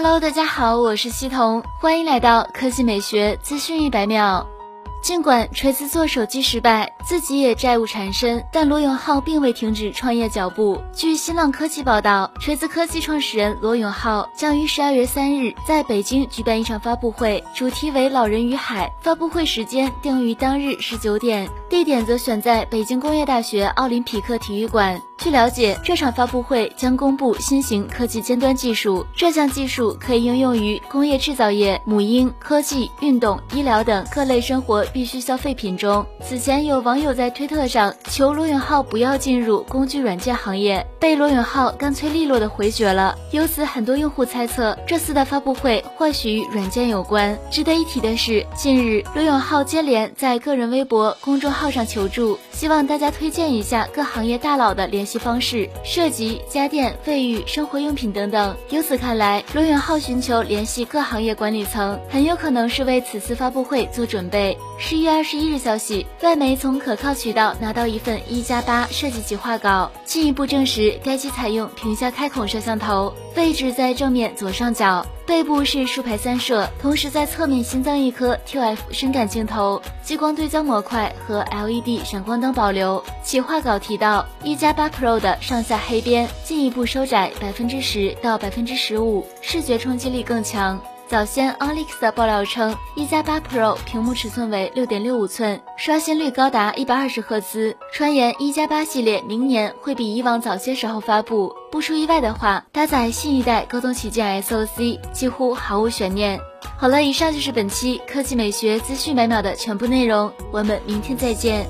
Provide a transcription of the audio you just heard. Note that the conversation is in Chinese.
Hello，大家好，我是西彤，欢迎来到科技美学资讯一百秒。尽管锤子做手机失败，自己也债务缠身，但罗永浩并未停止创业脚步。据新浪科技报道，锤子科技创始人罗永浩将于十二月三日在北京举办一场发布会，主题为“老人与海”。发布会时间定于当日十九点，地点则选在北京工业大学奥林匹克体育馆。据了解，这场发布会将公布新型科技尖端技术，这项技术可以应用于工业制造业、母婴、科技、运动、医疗等各类生活必需消费品中。此前有网友在推特上求罗永浩不要进入工具软件行业，被罗永浩干脆利落的回绝了。由此，很多用户猜测这次的发布会或许与软件有关。值得一提的是，近日罗永浩接连在个人微博、公众号上求助，希望大家推荐一下各行业大佬的联。系方式涉及家电、卫浴、生活用品等等。由此看来，罗永浩寻求联系各行业管理层，很有可能是为此次发布会做准备。十一月二十一日消息，外媒从可靠渠道拿到一份一加八设计企划稿，进一步证实该机采用屏下开孔摄像头，位置在正面左上角。背部是竖排三摄，同时在侧面新增一颗 QF 深感镜头，激光对焦模块和 LED 闪光灯保留。企划稿提到，一加八 Pro 的上下黑边进一步收窄百分之十到百分之十五，视觉冲击力更强。早先 OnLeaks 的爆料称，一加八 Pro 屏幕尺寸为六点六五寸，刷新率高达一百二十赫兹。传言一加八系列明年会比以往早些时候发布，不出意外的话，搭载新一代高通旗舰 SoC 几乎毫无悬念。好了，以上就是本期科技美学资讯百秒的全部内容，我们明天再见。